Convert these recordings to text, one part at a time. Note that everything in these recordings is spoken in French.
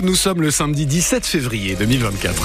nous sommes le samedi 17 février 2024.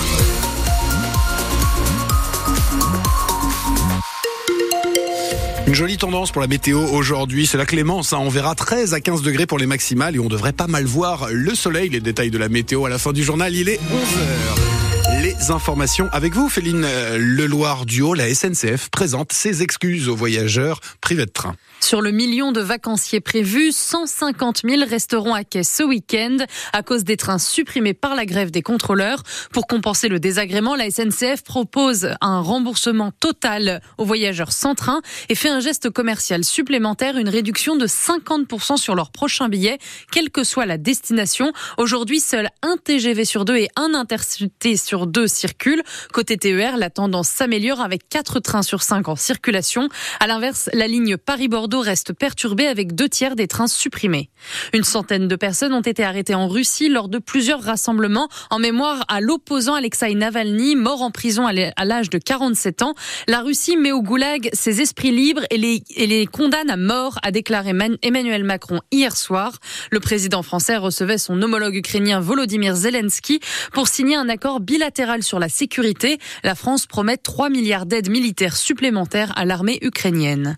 Une jolie tendance pour la météo aujourd'hui, c'est la clémence. Hein. On verra 13 à 15 degrés pour les maximales et on devrait pas mal voir le soleil. Les détails de la météo à la fin du journal, il est 11h. Les informations avec vous, Féline euh, Leloir-Duo, la SNCF présente ses excuses aux voyageurs privés de train. Sur le million de vacanciers prévus, 150 000 resteront à quai ce week-end à cause des trains supprimés par la grève des contrôleurs. Pour compenser le désagrément, la SNCF propose un remboursement total aux voyageurs sans train et fait un geste commercial supplémentaire, une réduction de 50% sur leur prochain billet, quelle que soit la destination. Aujourd'hui, seul un TGV sur deux et un intercité sur deux circulent. Côté TER, la tendance s'améliore avec 4 trains sur 5 en circulation. À l'inverse, la ligne Paris-Bordeaux reste perturbé avec deux tiers des trains supprimés. Une centaine de personnes ont été arrêtées en Russie lors de plusieurs rassemblements en mémoire à l'opposant Alexei Navalny, mort en prison à l'âge de 47 ans. La Russie met au goulag ses esprits libres et les, et les condamne à mort, a déclaré Emmanuel Macron hier soir. Le président français recevait son homologue ukrainien Volodymyr Zelensky pour signer un accord bilatéral sur la sécurité. La France promet 3 milliards d'aides militaires supplémentaires à l'armée ukrainienne.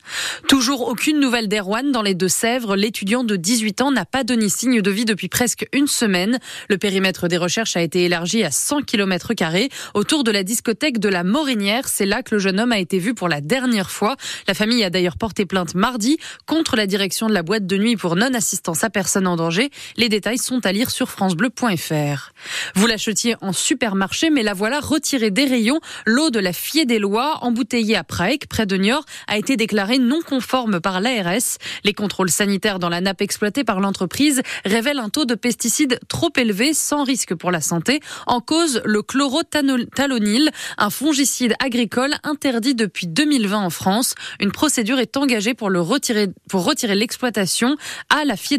Toujours au aucune nouvelle d'Erwan dans les Deux-Sèvres. L'étudiant de 18 ans n'a pas donné signe de vie depuis presque une semaine. Le périmètre des recherches a été élargi à 100 km autour de la discothèque de la Morinière. C'est là que le jeune homme a été vu pour la dernière fois. La famille a d'ailleurs porté plainte mardi contre la direction de la boîte de nuit pour non-assistance à personne en danger. Les détails sont à lire sur francebleu.fr. Vous l'achetiez en supermarché, mais la voilà retirée des rayons. L'eau de la Fier des Lois, embouteillée à Prague, près de Niort, a été déclarée non conforme par l'ARS. Les contrôles sanitaires dans la nappe exploitée par l'entreprise révèlent un taux de pesticides trop élevé sans risque pour la santé. En cause, le chlorothalonil, un fongicide agricole interdit depuis 2020 en France. Une procédure est engagée pour le retirer, pour retirer l'exploitation à la Fier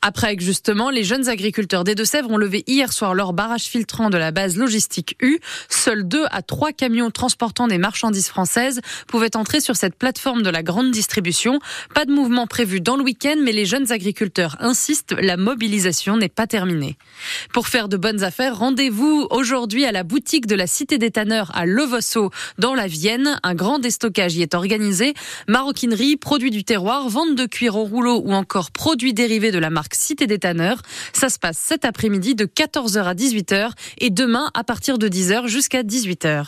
Après justement, les jeunes agriculteurs des Deux-Sèvres ont levé hier soir leur barrage filtrant de la base logistique U. Seuls deux à trois camions transportant des marchandises françaises pouvaient entrer sur cette plateforme de la grande distribution. Pas de mouvement prévu dans le week-end, mais les jeunes agriculteurs insistent, la mobilisation n'est pas terminée. Pour faire de bonnes affaires, rendez-vous aujourd'hui à la boutique de la Cité des Tanneurs à Levosso, dans la Vienne. Un grand déstockage y est organisé. Maroquinerie, produits du terroir, vente de cuir au rouleau ou encore produits dérivés de de la marque Cité des Tanneurs. Ça se passe cet après-midi de 14h à 18h et demain à partir de 10h jusqu'à 18h.